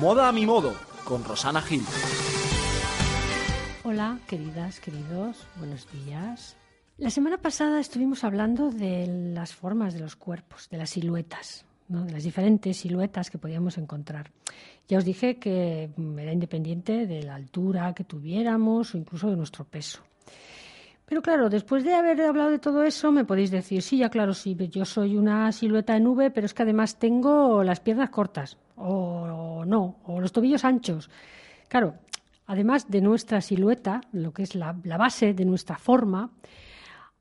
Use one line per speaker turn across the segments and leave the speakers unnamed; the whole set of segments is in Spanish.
Moda a mi modo, con Rosana Gil.
Hola, queridas, queridos, buenos días. La semana pasada estuvimos hablando de las formas de los cuerpos, de las siluetas, de las diferentes siluetas que podíamos encontrar. Ya os dije que era independiente de la altura que tuviéramos o incluso de nuestro peso. Pero claro, después de haber hablado de todo eso, me podéis decir, sí, ya claro, sí, yo soy una silueta en V, pero es que además tengo las piernas cortas, o, no, o los tobillos anchos. Claro, además de nuestra silueta, lo que es la, base de nuestra forma,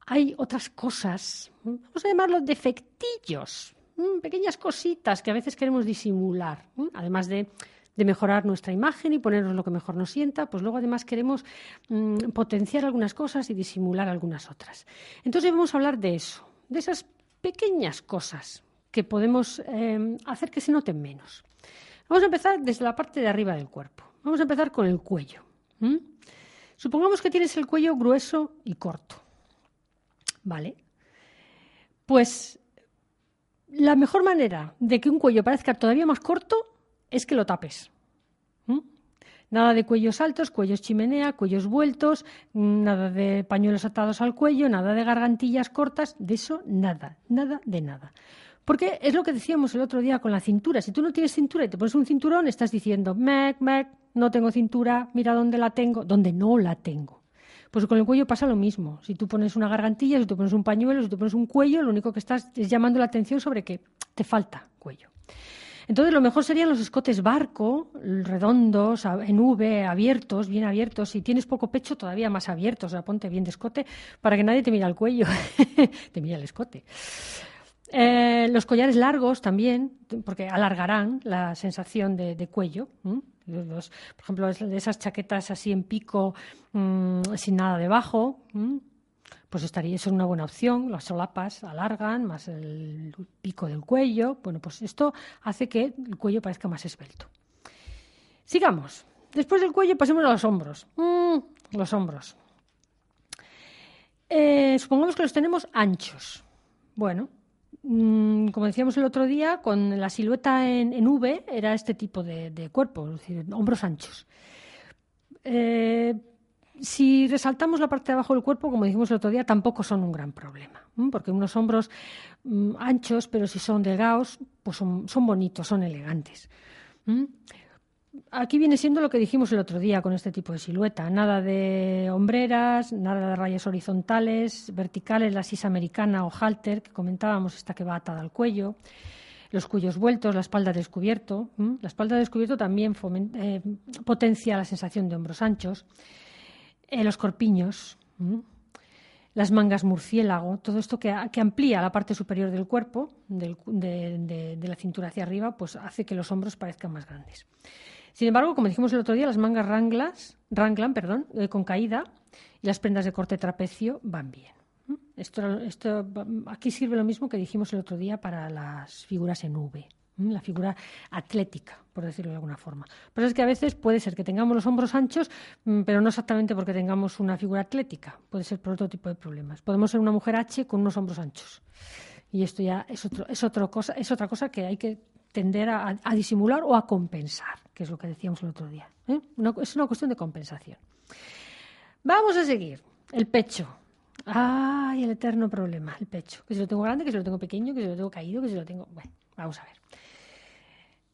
hay otras cosas, vamos a llamarlos defectillos, pequeñas cositas que a veces queremos disimular, además de de mejorar nuestra imagen y ponernos lo que mejor nos sienta, pues luego además queremos mm, potenciar algunas cosas y disimular algunas otras. Entonces vamos a hablar de eso, de esas pequeñas cosas que podemos em, hacer que se noten menos. Vamos a empezar desde la parte de arriba del cuerpo. Vamos a empezar con el cuello. Supongamos que tienes el cuello grueso y corto. ¿Vale? Pues la mejor manera de que un cuello parezca todavía más corto es que lo tapes. Nada de cuellos altos, cuellos chimenea, cuellos vueltos, nada de pañuelos atados al cuello, nada de gargantillas cortas, de eso nada, nada de nada. Porque es lo que decíamos el otro día con la cintura. Si tú no tienes cintura y te pones un cinturón, estás diciendo, mec, mec, no tengo cintura, mira dónde la tengo, donde no la tengo. Pues con el cuello pasa lo mismo. Si tú pones una gargantilla, si tú pones un pañuelo, si tú pones un cuello, lo único que estás es llamando la atención sobre que te falta cuello. Entonces, lo mejor serían los escotes barco, redondos, en V, abiertos, bien abiertos. Si tienes poco pecho, todavía más abiertos. O sea, ponte bien de escote para que nadie te mire el cuello, te mire el escote. Eh, los collares largos también, porque alargarán la sensación de, cuello. por ejemplo, esas chaquetas así en pico, mm, sin nada debajo pues estaría eso una buena opción. Las solapas alargan, más el pico del cuello. Bueno, pues esto hace que el cuello parezca más esbelto. Sigamos. Después del cuello pasemos a los hombros. Mm, los hombros. Eh, supongamos que los tenemos anchos. Bueno, mm, como decíamos el otro día, con la silueta en, V era este tipo de, cuerpo, es decir, hombros anchos. Eh, si resaltamos la parte de abajo del cuerpo, como dijimos el otro día, tampoco son un gran problema, porque unos hombros mm, anchos, pero si son delgados, pues son, bonitos, son elegantes. Aquí viene siendo lo que dijimos el otro día con este tipo de silueta. Nada de hombreras, nada de rayas horizontales, verticales, la sisa americana o halter, que comentábamos, esta que va atada al cuello. Los cuellos vueltos, la espalda descubierto. La espalda descubierto también eh, potencia la sensación de hombros anchos. Eh, los corpiños, las mangas murciélago, todo esto que, amplía la parte superior del cuerpo, de, la cintura hacia arriba, pues hace que los hombros parezcan más grandes. Sin embargo, como dijimos el otro día, las mangas ranglas, ranglan perdón, eh, con caída y las prendas de corte trapecio van bien. Esto, esto, aquí sirve lo mismo que dijimos el otro día para las figuras en V la figura atlética, por decirlo de alguna forma. Pero es que a veces puede ser que tengamos los hombros anchos, pero no exactamente porque tengamos una figura atlética, puede ser por otro tipo de problemas. Podemos ser una mujer H con unos hombros anchos. Y esto ya es, otro, es, cosa, es otra cosa que hay que tender a, disimular o a compensar, que es lo que decíamos el otro día. ¿eh? es una cuestión de compensación. Vamos a seguir. El pecho. Ay, el eterno problema, el pecho. Que si lo tengo grande, que si lo tengo pequeño, que si lo tengo caído, que si lo tengo. Bueno, vamos a ver.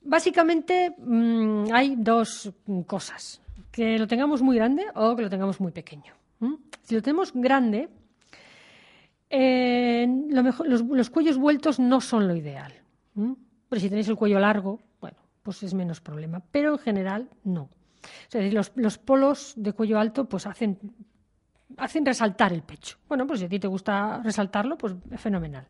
Básicamente mm, hay dos cosas, que lo tengamos muy grande o que lo tengamos muy pequeño. Si lo tenemos grande, eh, los, cuellos vueltos no son lo ideal. Pero si tenéis el cuello largo, bueno, pues es menos problema. Pero en general, no. los, polos de cuello alto pues hacen, hacen resaltar el pecho. Bueno, pues si a ti te gusta resaltarlo, pues es fenomenal.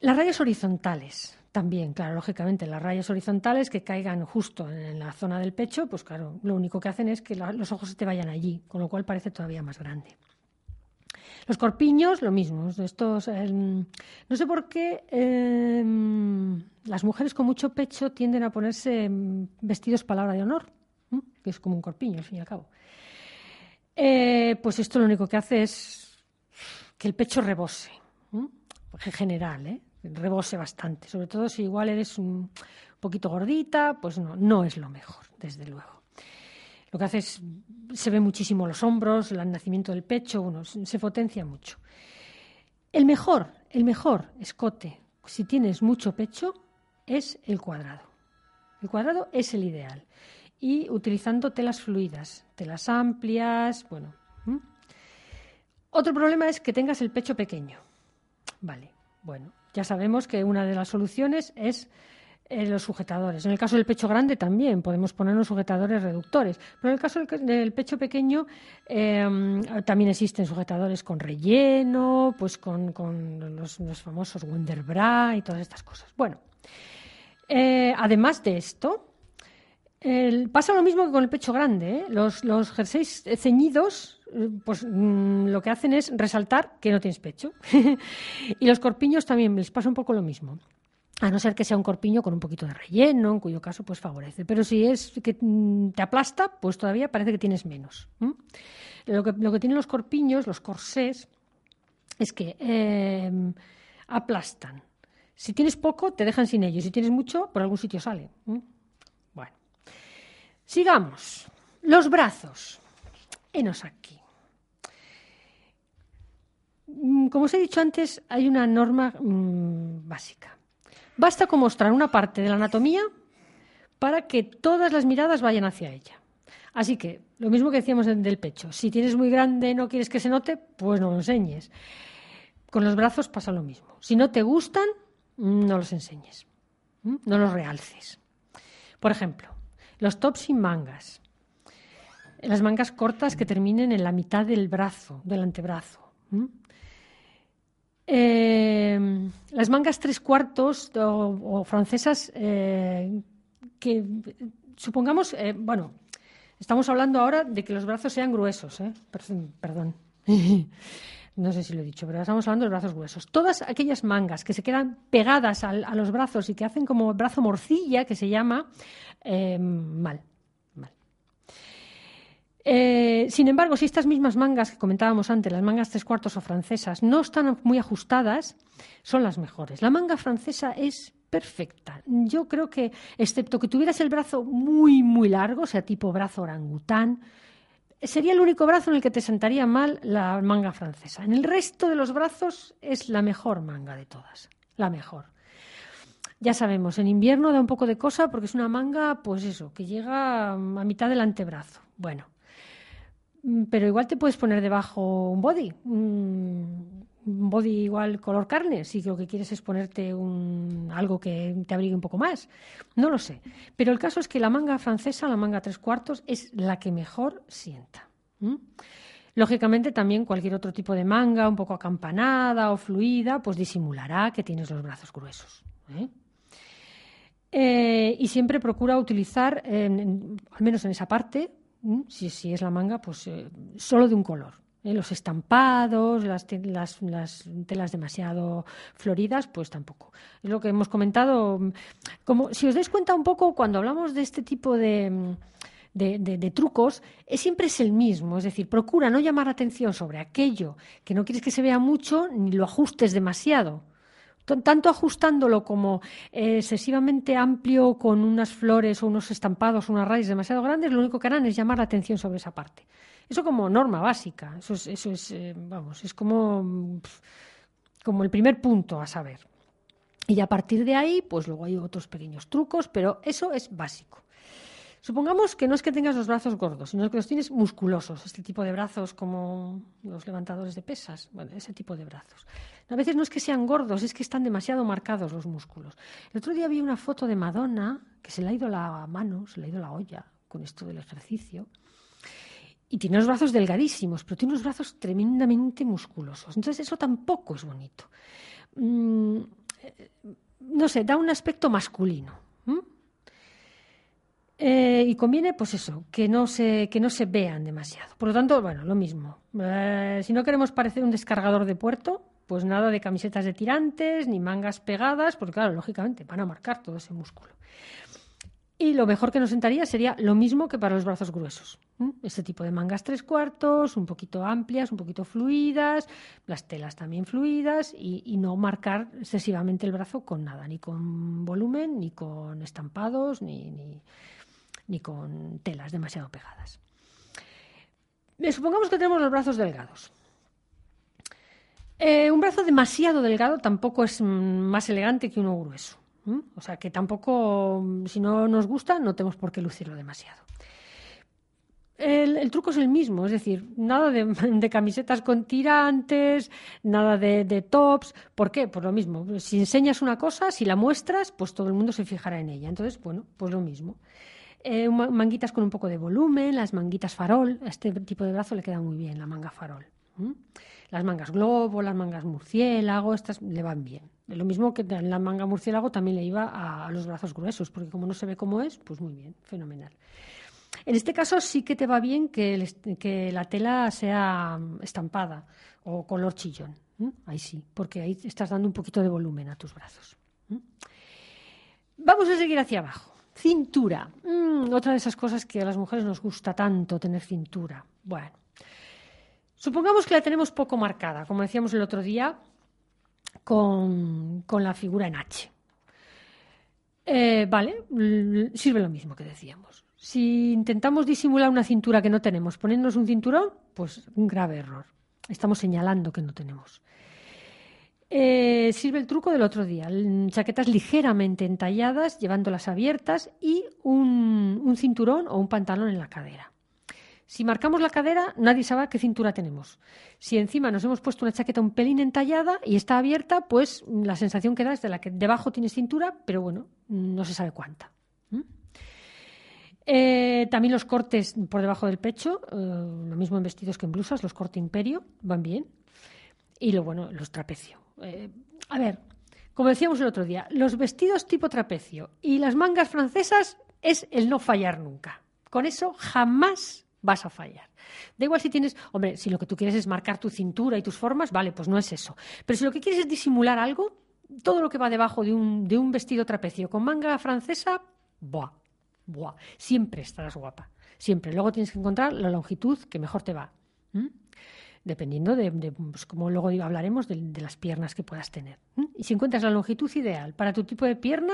Las rayas horizontales. También, claro, lógicamente, las rayas horizontales que caigan justo en la zona del pecho, pues claro, lo único que hacen es que los ojos se te vayan allí, con lo cual parece todavía más grande. Los corpiños, lo mismo. Estos, em, no sé por qué em, las mujeres con mucho pecho tienden a ponerse vestidos palabra de honor, que es como un corpiño, al fin y al cabo. Eh, pues esto lo único que hace es que el pecho rebose, en general, ¿eh? Rebose bastante, sobre todo si igual eres un, poquito gordita, pues no, no es lo mejor, desde luego. Lo que hace es, se ve muchísimo los hombros, el nacimiento del pecho, uno, se potencia mucho. El mejor, el mejor escote, si tienes mucho pecho, es el cuadrado. El cuadrado es el ideal. Y utilizando telas fluidas, telas amplias, bueno. Otro problema es que tengas el pecho pequeño. Vale, bueno, ya sabemos que una de las soluciones es eh, los sujetadores. En el caso del pecho grande también podemos poner unos sujetadores reductores, pero en el caso del, pecho pequeño em, también existen sujetadores con relleno, pues con, los, famosos Wonderbra y todas estas cosas. Bueno, eh, además de esto, pasa lo mismo que con el pecho grande. ¿eh? Los, los jerseys ceñidos pues mm, lo que hacen es resaltar que no tienes pecho. y los corpiños también les pasa un poco lo mismo. A no ser que sea un corpiño con un poquito de relleno, en cuyo caso pues favorece. Pero si es que mm, te aplasta, pues todavía parece que tienes menos. Lo, que, lo que tienen los corpiños, los corsés, es que em, aplastan. Si tienes poco, te dejan sin ellos. Si tienes mucho, por algún sitio sale. Bueno. Sigamos. Los brazos. Enos aquí. Mm, como os he dicho antes, hay una norma mm, básica. Basta con mostrar una parte de la anatomía para que todas las miradas vayan hacia ella. Así que, lo mismo que decíamos del pecho, si tienes muy grande y no quieres que se note, pues no lo enseñes. Con los brazos pasa lo mismo. Si no te gustan, no los enseñes, no los realces. Por ejemplo, los tops sin mangas, las mangas cortas que terminen en la mitad del brazo, del antebrazo. Eh, las mangas tres cuartos o, francesas eh, que supongamos, eh, bueno, estamos hablando ahora de que los brazos sean gruesos, perdón. no sé si lo he dicho, pero estamos hablando de brazos gruesos. Todas aquellas mangas que se quedan pegadas a los brazos y que hacen como brazo morcilla, que se llama, mal. Eh, sin embargo, si estas mismas mangas que comentábamos antes, las mangas tres cuartos o francesas, no están muy ajustadas, son las mejores. La manga francesa es perfecta. Yo creo que, excepto que tuvieras el brazo muy, muy largo, o sea, tipo brazo orangután, sería el único brazo en el que te sentaría mal la manga francesa. En el resto de los brazos es la mejor manga de todas, la mejor. Ya sabemos, en invierno da un poco de cosa porque es una manga, pues eso, que llega a mitad del antebrazo. Bueno, pero igual te puedes poner debajo un body, un body igual color carne, si lo que quieres es ponerte un, algo que te abrigue un poco más. No lo sé. Pero el caso es que la manga francesa, la manga tres cuartos, es la que mejor sienta. Lógicamente también cualquier otro tipo de manga, un poco acampanada o fluida, pues disimulará que tienes los brazos gruesos. ¿eh? Eh, y siempre procura utilizar, al menos en esa parte, si, si es la manga, pues eh, solo de un color. ¿eh? Los estampados, las, las, telas demasiado floridas, pues tampoco. Es lo que hemos comentado. Como, si os dais cuenta un poco, cuando hablamos de este tipo de, de, trucos, es, siempre es el mismo. Es decir, procura no llamar atención sobre aquello que no quieres que se vea mucho, ni lo ajustes demasiado tanto ajustándolo como eh, excesivamente amplio con unas flores o unos estampados unas rayas demasiado grandes, lo único que harán es llamar la atención sobre esa parte. Eso como norma básica, eso es, eso es eh, vamos, es como, como el primer punto a saber. Y a partir de ahí, pues luego hay otros pequeños trucos, pero eso es básico. Supongamos que no es que tengas los brazos gordos, sino que los tienes musculosos, este tipo de brazos como los levantadores de pesas, bueno, ese tipo de brazos. A veces no es que sean gordos, es que están demasiado marcados los músculos. El otro día vi una foto de Madonna que se le ha ido la mano, se le ha ido la olla con esto del ejercicio. Y tiene los brazos delgadísimos, pero tiene unos brazos tremendamente musculosos. Entonces eso tampoco es bonito. Mm, eh, no sé, da un aspecto masculino. Eh, y conviene, pues eso, que no, se, que no se vean demasiado. Por lo tanto, bueno, lo mismo. Eh, si no queremos parecer un descargador de puerto, pues nada de camisetas de tirantes ni mangas pegadas, porque claro, lógicamente van a marcar todo ese músculo. Y lo mejor que nos sentaría sería lo mismo que para los brazos gruesos. Este tipo de mangas tres cuartos, un poquito amplias, un poquito fluidas, las telas también fluidas y, no marcar excesivamente el brazo con nada, ni con volumen, ni con estampados, ni, con telas demasiado pegadas. Eh, supongamos que tenemos los brazos delgados. Eh, un brazo demasiado delgado tampoco es mm, más elegante que uno grueso. O sea que tampoco, si no nos gusta, no tenemos por qué lucirlo demasiado. El, truco es el mismo, es decir, nada de, camisetas con tirantes, nada de, tops. ¿Por qué? Pues lo mismo. Si enseñas una cosa, si la muestras, pues todo el mundo se fijará en ella. Entonces, bueno, pues lo mismo. Eh, manguitas con un poco de volumen, las manguitas farol. A este tipo de brazo le queda muy bien la manga farol. Las mangas globo, las mangas murciélago, estas le van bien. Lo mismo que la manga murciélago también le iba a, los brazos gruesos, porque como no se ve cómo es, pues muy bien, fenomenal. En este caso sí que te va bien que, la tela sea estampada o color chillón. Ahí sí, porque ahí estás dando un poquito de volumen a tus brazos. Vamos a seguir hacia abajo. Cintura. Mm, otra de esas cosas que a las mujeres nos gusta tanto tener cintura. Bueno, supongamos que la tenemos poco marcada, como decíamos el otro día, con, la figura en H. Eh, vale, sirve lo mismo que decíamos. Si intentamos disimular una cintura que no tenemos, ponernos un cinturón, pues un grave error. Estamos señalando que no tenemos. Eh, sirve el truco del otro día. Chaquetas ligeramente entalladas, llevándolas abiertas y un cinturón o un pantalón en la cadera. Si marcamos la cadera, nadie sabe qué cintura tenemos. Si encima nos hemos puesto una chaqueta un pelín entallada y está abierta, pues la sensación que da es de la que debajo tienes cintura, pero bueno, no se sabe cuánta. Eh, también los cortes por debajo del pecho, eh, lo mismo en vestidos que en blusas, los corte imperio, van bien. Y lo bueno, los trapecio. Eh, a ver, como decíamos el otro día, los vestidos tipo trapecio y las mangas francesas es el no fallar nunca. Con eso jamás vas a fallar. Da igual si tienes, hombre, si lo que tú quieres es marcar tu cintura y tus formas, vale, pues no es eso. Pero si lo que quieres es disimular algo, todo lo que va debajo de un, de un vestido trapecio con manga francesa, buah, buah, siempre estarás guapa. Siempre. Luego tienes que encontrar la longitud que mejor te va. Dependiendo de, pues, como luego hablaremos, de, las piernas que puedas tener. Y si encuentras la longitud ideal para tu tipo de pierna,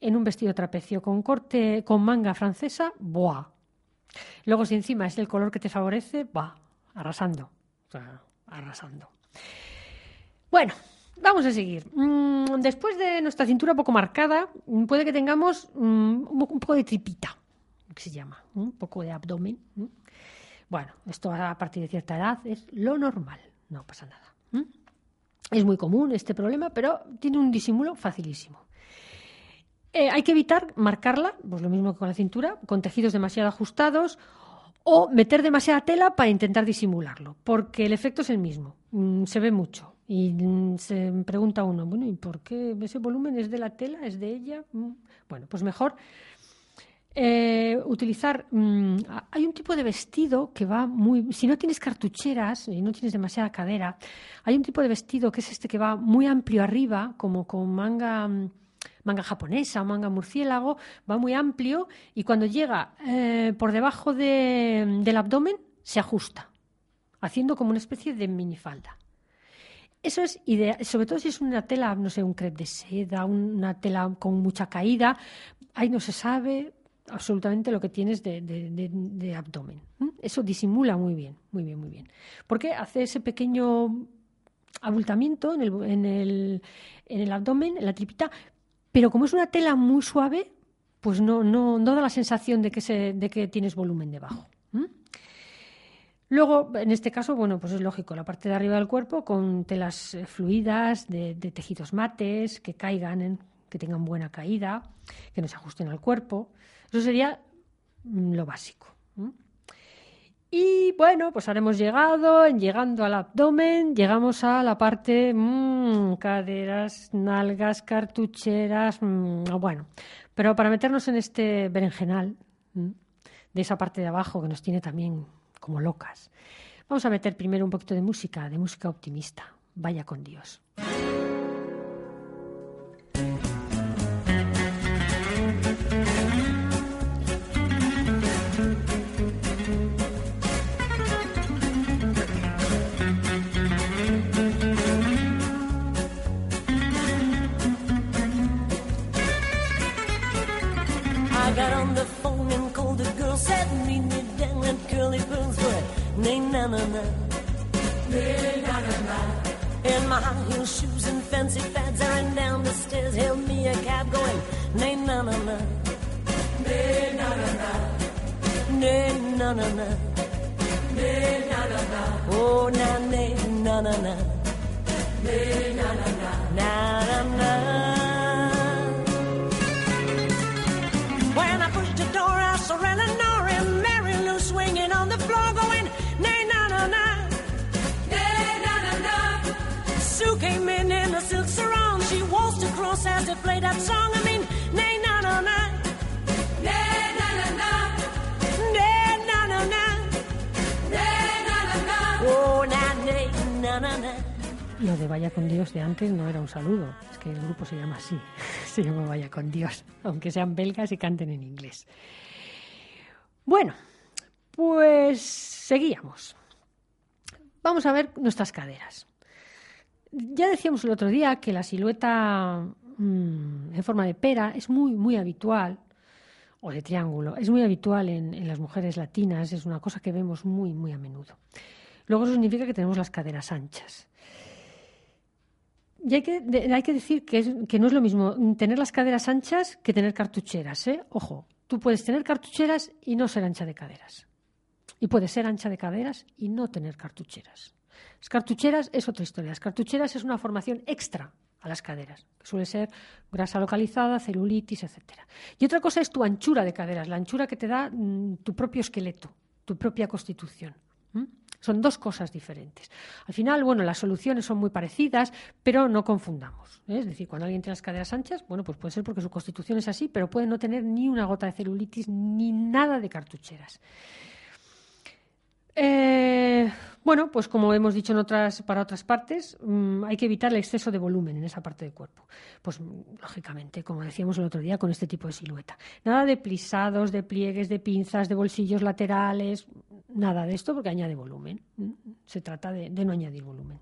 en un vestido trapecio con corte, con manga francesa, ¡buah! Luego, si encima es el color que te favorece, va, arrasando. arrasando. Bueno, vamos a seguir. Mm, después de nuestra cintura poco marcada, mm, puede que tengamos mm, un poco de tripita, que se llama, un poco de abdomen. Bueno, esto a partir de cierta edad es lo normal, no pasa nada. Es muy común este problema, pero tiene un disimulo facilísimo. Eh, hay que evitar marcarla, pues lo mismo que con la cintura, con tejidos demasiado ajustados o meter demasiada tela para intentar disimularlo, porque el efecto es el mismo, mm, se ve mucho. Y mm, se pregunta uno, bueno, ¿y por qué ese volumen es de la tela, es de ella? Mm, bueno, pues mejor eh, utilizar. hay un tipo de vestido que va muy. Si no tienes cartucheras y no tienes demasiada cadera, hay un tipo de vestido que es este que va muy amplio arriba, como con manga manga japonesa manga murciélago, va muy amplio y cuando llega eh, por debajo del abdomen se ajusta, haciendo como una especie de minifalda. Eso es ideal, sobre todo si es una tela, no sé, un crepe de seda, una tela con mucha caída, ahí no se sabe absolutamente lo que tienes de, abdomen. Eso disimula muy bien, muy bien, muy bien. Porque hace ese pequeño abultamiento en el, en el, en el abdomen, en la tripita, pero como es una tela muy suave, pues no, no, da la sensación de que, se, de que tienes volumen debajo. Luego, en este caso, bueno, pues es lógico, la parte de arriba del cuerpo con telas eh, fluidas, de, tejidos mates, que caigan, que tengan buena caída, que no se ajusten al cuerpo. Eso sería mm, lo básico. Y bueno, pues ahora hemos llegado, llegando al abdomen, llegamos a la parte mmm, caderas, nalgas, cartucheras, mm, bueno, pero para meternos en este berenjenal de esa parte de abajo que nos tiene también como locas, vamos a meter primero un poquito de música, de música optimista. Vaya con Dios. Lo de Vaya con Dios de antes no era un saludo, es que el grupo se llama así, se llama Vaya con Dios, aunque sean belgas y canten en inglés. Bueno, pues seguíamos. Vamos a ver nuestras caderas. Ya decíamos el otro día que la silueta mm, en forma de pera es muy, muy habitual, o de triángulo, es muy habitual en, en las mujeres latinas, es una cosa que vemos muy, muy a menudo. Luego eso significa que tenemos las caderas anchas. Y hay que, hay que decir que, no es lo mismo tener las caderas anchas que tener cartucheras. ¿eh? Ojo, tú puedes tener cartucheras y no ser ancha de caderas. Y puedes ser ancha de caderas y no tener cartucheras. Las cartucheras es otra historia. Las cartucheras es una formación extra a las caderas, que suele ser grasa localizada, celulitis, etcétera. Y otra cosa es tu anchura de caderas, la anchura que te da mm, tu propio esqueleto, tu propia constitución. Son dos cosas diferentes. Al final, bueno, las soluciones son muy parecidas, pero no confundamos. ¿eh? Es decir, cuando alguien tiene las caderas anchas, bueno, pues puede ser porque su constitución es así, pero puede no tener ni una gota de celulitis ni nada de cartucheras. Eh, bueno, pues como hemos dicho en otras, para otras partes, mm, hay que evitar el exceso de volumen en esa parte del cuerpo. Pues mm, lógicamente, como decíamos el otro día, con este tipo de silueta. Nada de plisados, de pliegues, de pinzas, de bolsillos laterales, nada de esto porque añade volumen. Mm, Se trata de, no añadir volumen.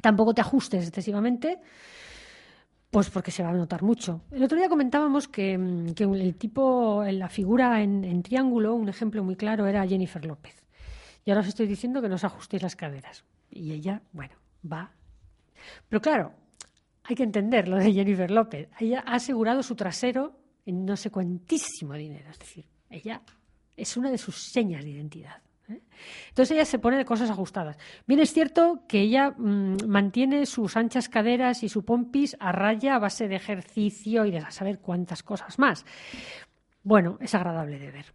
Tampoco te ajustes excesivamente, pues porque se va a notar mucho. El otro día comentábamos que, que el tipo, la figura en, en triángulo, un ejemplo muy claro era Jennifer López. Y ahora os estoy diciendo que no os ajustéis las caderas. Y ella, bueno, va. Pero claro, hay que entender lo de Jennifer López. Ella ha asegurado su trasero en no sé cuantísimo dinero. Es decir, ella es una de sus señas de identidad. ¿eh? Entonces ella se pone de cosas ajustadas. Bien es cierto que ella mm, mantiene sus anchas caderas y su pompis a raya a base de ejercicio y de saber cuántas cosas más. Bueno, es agradable de ver.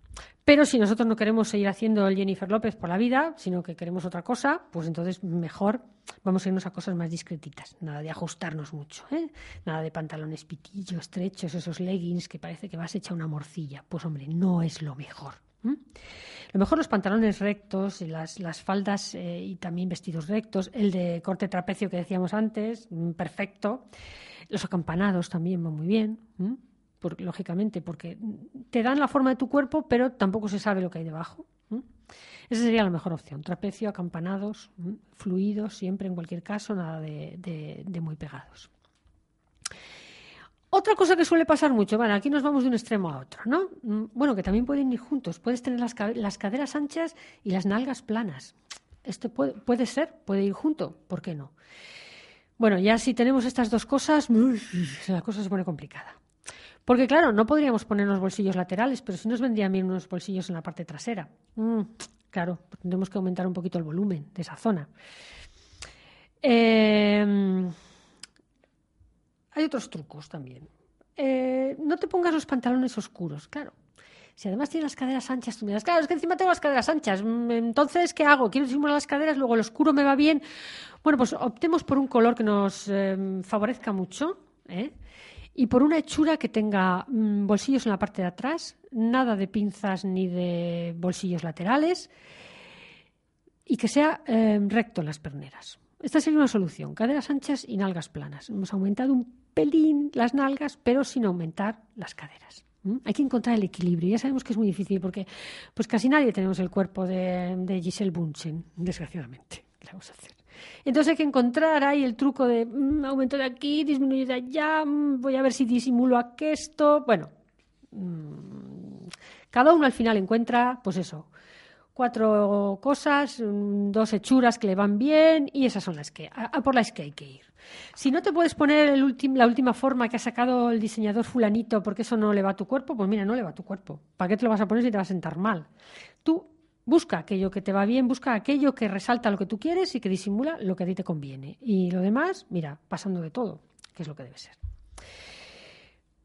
Pero si nosotros no queremos seguir haciendo el Jennifer López por la vida, sino que queremos otra cosa, pues entonces mejor vamos a irnos a cosas más discretitas. Nada de ajustarnos mucho, ¿eh? Nada de pantalones pitillos, estrechos, esos leggings que parece que vas hecha una morcilla. Pues hombre, no es lo mejor. Lo mejor los pantalones rectos, las, las faldas eh, y también vestidos rectos, el de corte trapecio que decíamos antes, mm, perfecto. Los acampanados también van muy bien. Lógicamente, porque te dan la forma de tu cuerpo, pero tampoco se sabe lo que hay debajo. Esa sería la mejor opción. Trapecio, acampanados, fluidos, siempre en cualquier caso, nada de, muy pegados. Otra cosa que suele pasar mucho, bueno, aquí nos vamos de un extremo a otro, ¿no? Mm, Bueno, que también pueden ir juntos. Puedes tener las caderas anchas y las nalgas planas. Esto puede, puede ser, puede ir junto, ¿por qué no? Bueno, ya si tenemos estas dos cosas, la cosa se pone complicada. Porque claro, no podríamos poner los bolsillos laterales, pero sí nos vendrían bien unos bolsillos en la parte trasera. Mm, claro, tendremos que aumentar un poquito el volumen de esa zona. Eh, hay otros trucos también. Eh, no te pongas los pantalones oscuros, claro. Si además tienes las caderas anchas, tú me das, claro, es que encima tengo las caderas anchas. mm, Entonces, ¿qué hago? Quiero disimular las caderas, luego el oscuro me va bien. Bueno, pues optemos por un color que nos eh, favorezca mucho ¿eh? Y por una hechura que tenga mm, bolsillos en la parte de atrás, nada de pinzas ni de bolsillos laterales y que sea eh, recto en las perneras. Esta sería una solución, caderas anchas y nalgas planas. Hemos aumentado un pelín las nalgas, pero sin aumentar las caderas. Hay que encontrar el equilibrio. Ya sabemos que es muy difícil porque pues casi nadie tenemos el cuerpo de, Giselle Bunchen, desgraciadamente. ¿Qué le vamos a hacer? Entonces hay que encontrar ahí el truco de mm, aumento de aquí, disminuyo de allá, mm, voy a ver si disimulo aquesto. Bueno, mm, cada uno al final encuentra, pues eso, cuatro cosas, mm, dos hechuras que le van bien y esas son las que, a, por las que hay que ir. Si no te puedes poner la última forma que ha sacado el diseñador fulanito porque eso no le va a tu cuerpo, pues mira, no le va a tu cuerpo. ¿Para qué te lo vas a poner si te va a sentar mal? Tú busca aquello que te va bien, busca aquello que resalta lo que tú quieres y que disimula lo que a ti te conviene. Y lo demás, mira, pasando de todo, que es lo que debe ser.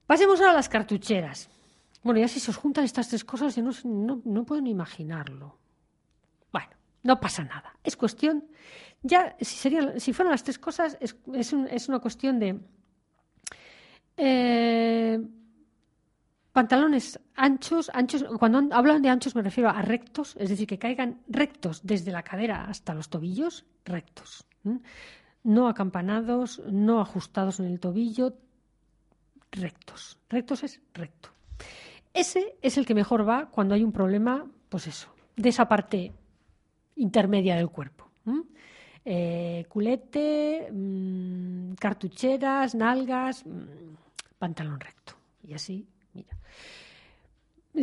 Pasemos ahora a las cartucheras. Bueno, ya si se os juntan estas tres cosas, yo no, no, no puedo ni imaginarlo. Bueno, no pasa nada. Es cuestión, ya, si, serían, si fueran las tres cosas, es, es una cuestión de eh, pantalones anchos, anchos. Cuando hablan de anchos me refiero a rectos, es decir, que caigan rectos desde la cadera hasta los tobillos, rectos. No acampanados, no ajustados en el tobillo, rectos. Rectos es recto. Ese es el que mejor va cuando hay un problema, pues eso, de esa parte intermedia del cuerpo. Eh, culete, mm, cartucheras, nalgas, mm, pantalón recto. Y así, mira.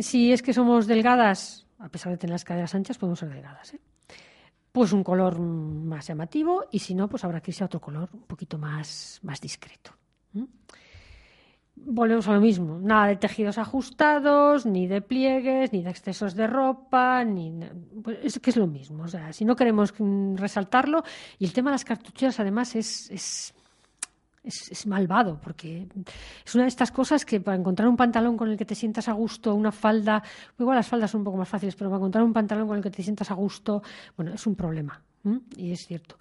Si es que somos delgadas, a pesar de tener las caderas anchas, podemos ser delgadas. ¿eh? Pues un color más llamativo y si no, pues habrá que irse a otro color un poquito más, más discreto. Volvemos a lo mismo, nada de tejidos ajustados, ni de pliegues, ni de excesos de ropa, ni pues es que es lo mismo. O sea, si no queremos mm, resaltarlo, y el tema de las cartucheras además es, es, es, malvado, porque es una de estas cosas que para encontrar un pantalón con el que te sientas a gusto, una falda, igual las faldas son un poco más fáciles, pero para encontrar un pantalón con el que te sientas a gusto, bueno, es un problema, y es cierto.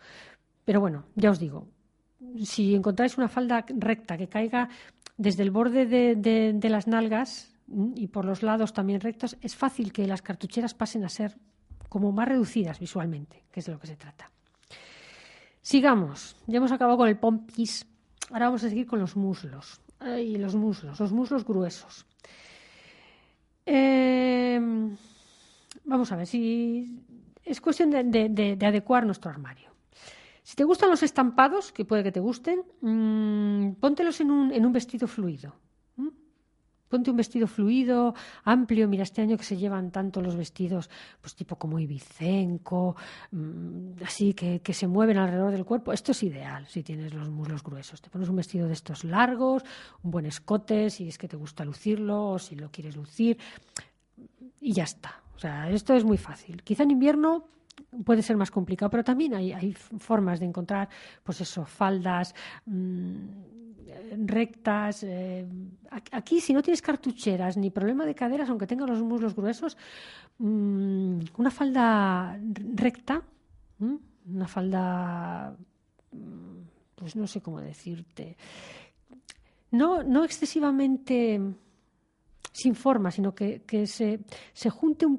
Pero bueno, ya os digo, si encontráis una falda recta que caiga desde el borde de, las nalgas y por los lados también rectos, es fácil que las cartucheras pasen a ser como más reducidas visualmente, que es de lo que se trata. Sigamos, ya hemos acabado con el pompis, ahora vamos a seguir con los muslos. Ay, los muslos, los muslos gruesos. Eh, vamos a ver, si es cuestión de- de- de- de adecuar nuestro armario. Si te gustan los estampados, que puede que te gusten, mm, póntelos en un vestido fluido. Ponte un vestido fluido, amplio. Mira, este año que se llevan tanto los vestidos, pues tipo como ibicenco, mm, así que, que se mueven alrededor del cuerpo. Esto es ideal si tienes los muslos gruesos. Te pones un vestido de estos largos, un buen escote, si es que te gusta lucirlo o si lo quieres lucir, y ya está. O sea, esto es muy fácil. Quizá en invierno puede ser más complicado, pero también hay, hay formas de encontrar, pues eso, faldas mm, rectas. eh, aquí, si no tienes cartucheras ni problema de caderas, aunque tengas los muslos gruesos, mm, una falda recta, ¿m? una falda, mm, pues no sé cómo decirte, no, no excesivamente sin forma, sino que, que se, se junte un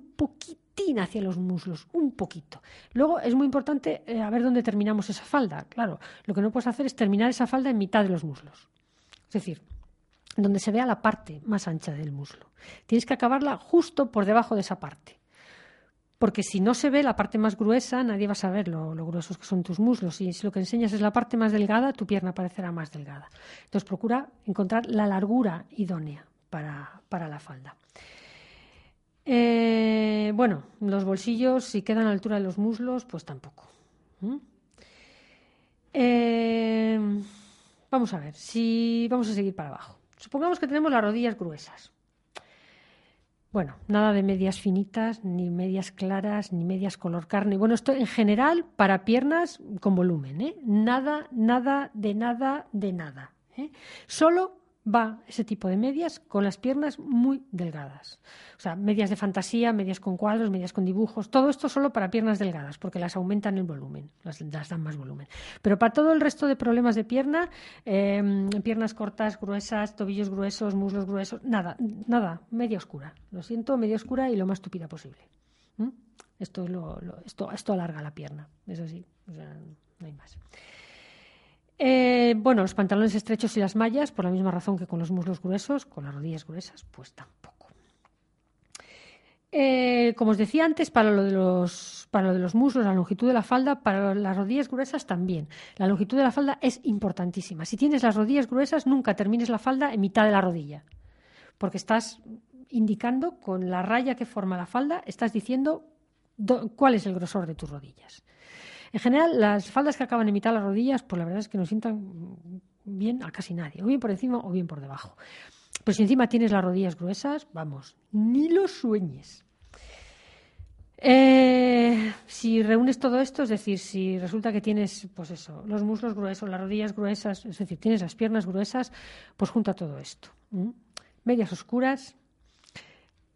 hacia los muslos, un poquito. Luego es muy importante eh, ver dónde terminamos esa falda. Claro, lo que no puedes hacer es terminar esa falda en mitad de los muslos. Es decir, donde se vea la parte más ancha del muslo. Tienes que acabarla justo por debajo de esa parte. Porque si no se ve la parte más gruesa, nadie va a saber lo, lo gruesos que son tus muslos. Y si lo que enseñas es la parte más delgada, tu pierna parecerá más delgada. Entonces procura encontrar la largura idónea para, para la falda. Eh, bueno, los bolsillos, si quedan a la altura de los muslos, pues tampoco. Eh, vamos a ver, si vamos a seguir para abajo. Supongamos que tenemos las rodillas gruesas. Bueno, nada de medias finitas, ni medias claras, ni medias color carne. Bueno, esto en general para piernas con volumen, ¿eh? Nada, nada, de nada, de nada. Solo va ese tipo de medias con las piernas muy delgadas. O sea, medias de fantasía, medias con cuadros, medias con dibujos, todo esto solo para piernas delgadas, porque las aumentan el volumen, las, dan más volumen. Pero para todo el resto de problemas de pierna, eh, piernas cortas, gruesas, tobillos gruesos, muslos gruesos, nada, nada, media oscura. Lo siento, media oscura y lo más tupida posible. Esto, lo, esto, esto alarga la pierna, es así, o sea, no hay más. Eh, bueno, los pantalones estrechos y las mallas, por la misma razón que con los muslos gruesos, con las rodillas gruesas, pues tampoco. Eh, como os decía antes, para lo, de los, para lo de los muslos, la longitud de la falda, para las rodillas gruesas también. La longitud de la falda es importantísima. Si tienes las rodillas gruesas, nunca termines la falda en mitad de la rodilla, porque estás indicando con la raya que forma la falda, estás diciendo do- cuál es el grosor de tus rodillas. En general, las faldas que acaban en mitad de las rodillas, pues la verdad es que no sientan bien a casi nadie, o bien por encima o bien por debajo. Pero si encima tienes las rodillas gruesas, vamos, ni lo sueñes. Eh, si reúnes todo esto, es decir, si resulta que tienes, pues eso, los muslos gruesos, las rodillas gruesas, es decir, tienes las piernas gruesas, pues junta todo esto. Medias oscuras,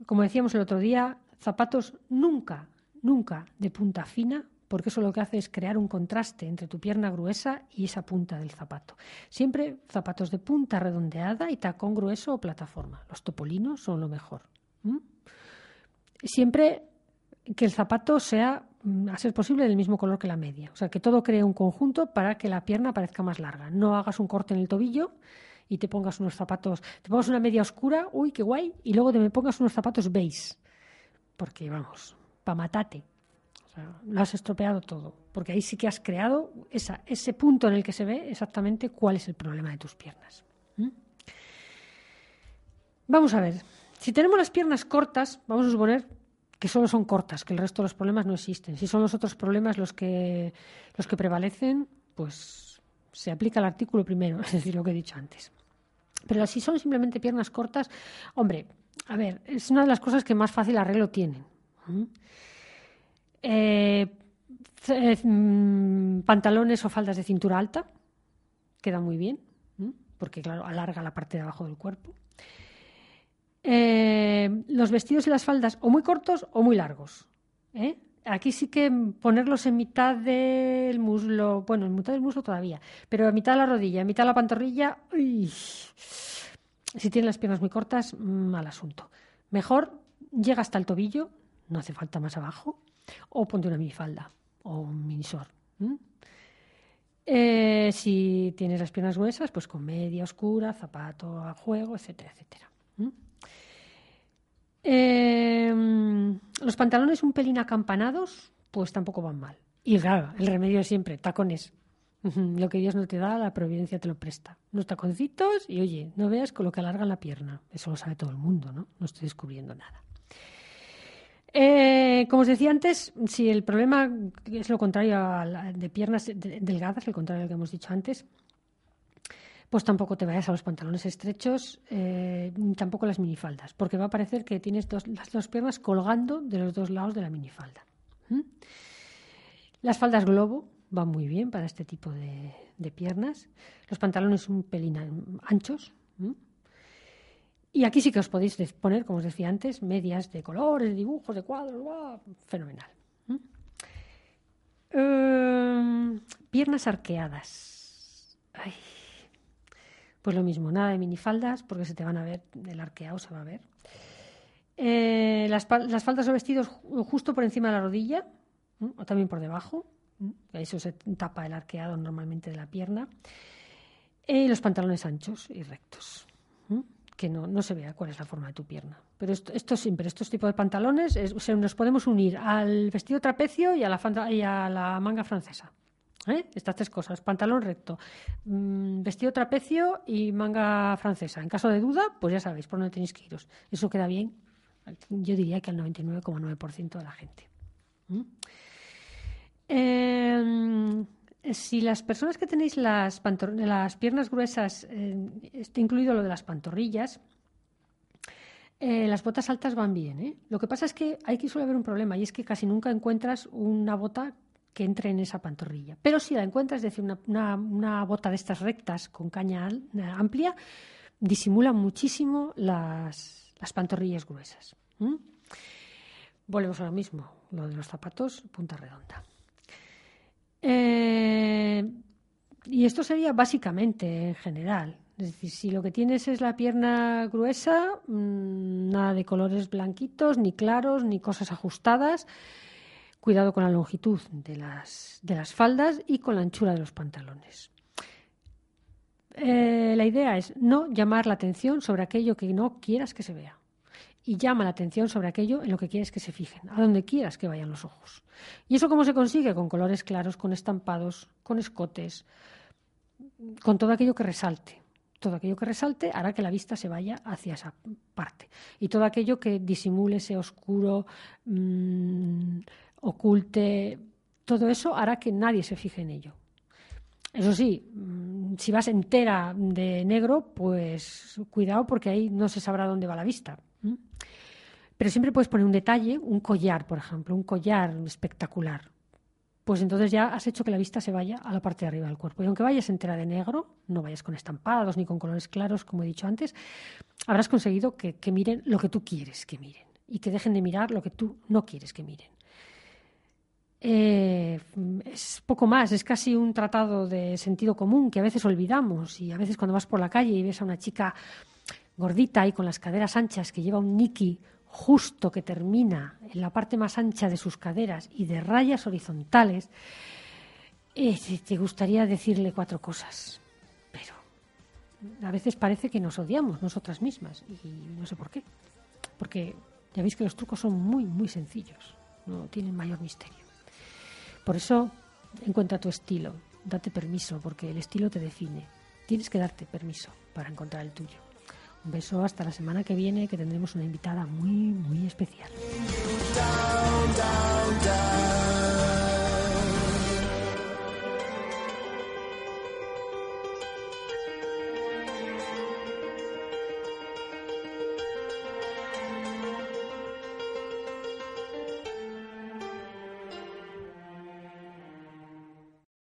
como decíamos el otro día, zapatos nunca, nunca de punta fina, porque eso lo que hace es crear un contraste entre tu pierna gruesa y esa punta del zapato. Siempre zapatos de punta redondeada y tacón grueso o plataforma. Los topolinos son lo mejor. Siempre que el zapato sea, mm, a ser posible, del mismo color que la media. O sea, que todo cree un conjunto para que la pierna parezca más larga. No hagas un corte en el tobillo y te pongas unos zapatos, te pongas una media oscura, uy, qué guay, y luego te me pongas unos zapatos beige. Porque, vamos, pa' matate. Lo has estropeado todo. Porque ahí sí que has creado esa, ese punto en el que se ve exactamente cuál es el problema de tus piernas. Vamos a ver. Si tenemos las piernas cortas, vamos a suponer que solo son cortas, que el resto de los problemas no existen. Si son los otros problemas los que, los que prevalecen, pues se aplica el artículo primero, es decir, lo que he dicho antes. Pero si son simplemente piernas cortas, hombre, a ver, es una de las cosas que más fácil arreglo tienen. Eh, eh, mm, pantalones o faldas de cintura alta, quedan muy bien, porque claro, alarga la parte de abajo del cuerpo. Eh, los vestidos y las faldas o muy cortos o muy largos. Aquí sí que ponerlos en mitad del muslo, bueno, en mitad del muslo todavía, pero a mitad de la rodilla, en mitad de la pantorrilla, si tienen las piernas muy cortas, mal asunto. Mejor llega hasta el tobillo, no hace falta más abajo, o ponte una minifalda o un minisor. Eh, si tienes las piernas gruesas, pues con media oscura, zapato a juego, etcétera, etcétera. Eh, los pantalones un pelín acampanados, pues tampoco van mal. Y claro, el remedio es siempre, tacones. Lo que Dios no te da, la providencia te lo presta. Unos taconcitos y oye, no veas con lo que alargan la pierna. Eso lo sabe todo el mundo, ¿no? No estoy descubriendo nada. Eh, como os decía antes, si el problema es lo contrario a de piernas de- delgadas, el contrario al que hemos dicho antes, pues tampoco te vayas a los pantalones estrechos, eh, tampoco las minifaldas, porque va a parecer que tienes dos- las dos piernas colgando de los dos lados de la minifalda. ¿Mm? Las faldas globo van muy bien para este tipo de, piernas. Los pantalones un pelín an- anchos. ¿m? Y aquí sí que os podéis poner, como os decía antes, medias de colores, de dibujos, de cuadros. ¡guau! Fenomenal. Eh, piernas arqueadas. Pues lo mismo, nada de minifaldas, porque se te van a ver, el arqueado se va a ver. Eh, las, las faldas o vestidos ju- justo por encima de la rodilla, o también por debajo. Eso se tapa el arqueado normalmente de la pierna. Y los pantalones anchos y rectos. Que no, no se vea cuál es la forma de tu pierna. Pero esto, esto siempre, estos tipos de pantalones, es- se- nos podemos unir al vestido trapecio y a la, manga francesa. ¿eh? Estas tres cosas, pantalón recto, mm, vestido trapecio y manga francesa. En caso de duda, pues ya sabéis por dónde tenéis que iros. Eso queda bien, yo diría que al 99,9% de la gente. Si las personas que tenéis las, piernas gruesas, eh, está incluido lo de las pantorrillas, eh, las botas altas van bien. ¿eh? Lo que pasa es que aquí suele haber un problema y es que casi nunca encuentras una bota que entre en esa pantorrilla. Pero si la encuentras, es decir, una, una- bota de estas rectas con caña eh, amplia, disimula muchísimo las, las pantorrillas gruesas. Volvemos a lo mismo, lo de los zapatos, punta redonda. Eh, y esto sería básicamente en general. Es decir, si lo que tienes es la pierna gruesa, mm, nada de colores blanquitos, ni claros, ni cosas ajustadas. Cuidado con la longitud de las, de las faldas y con la anchura de los pantalones. Eh, la idea es no llamar la atención sobre aquello que no quieras que se vea. Y llama la atención sobre aquello en lo que quieres que se fijen, a donde quieras que vayan los ojos. ¿Y eso cómo se consigue? Con colores claros, con estampados, con escotes, con todo aquello que resalte. Todo aquello que resalte hará que la vista se vaya hacia esa parte. Y todo aquello que disimule ese oscuro mm, oculte, todo eso hará que nadie se fije en ello. Eso sí, mm, si vas entera de negro, pues cuidado porque ahí no se sabrá dónde va la vista. Pero siempre puedes poner un detalle, un collar, por ejemplo, un collar espectacular. Pues entonces ya has hecho que la vista se vaya a la parte de arriba del cuerpo. Y aunque vayas entera de negro, no vayas con estampados ni con colores claros, como he dicho antes, habrás conseguido que, que miren lo que tú quieres que miren y que dejen de mirar lo que tú no quieres que miren. Eh, es poco más, es casi un tratado de sentido común que a veces olvidamos y a veces cuando vas por la calle y ves a una chica gordita y con las caderas anchas que lleva un niki justo que termina en la parte más ancha de sus caderas y de rayas horizontales, eh, te gustaría decirle cuatro cosas, pero a veces parece que nos odiamos nosotras mismas y no sé por qué, porque ya veis que los trucos son muy, muy sencillos, no tienen mayor misterio. Por eso, encuentra tu estilo, date permiso, porque el estilo te define. Tienes que darte permiso para encontrar el tuyo. Un beso hasta la semana que viene, que tendremos una invitada muy, muy especial.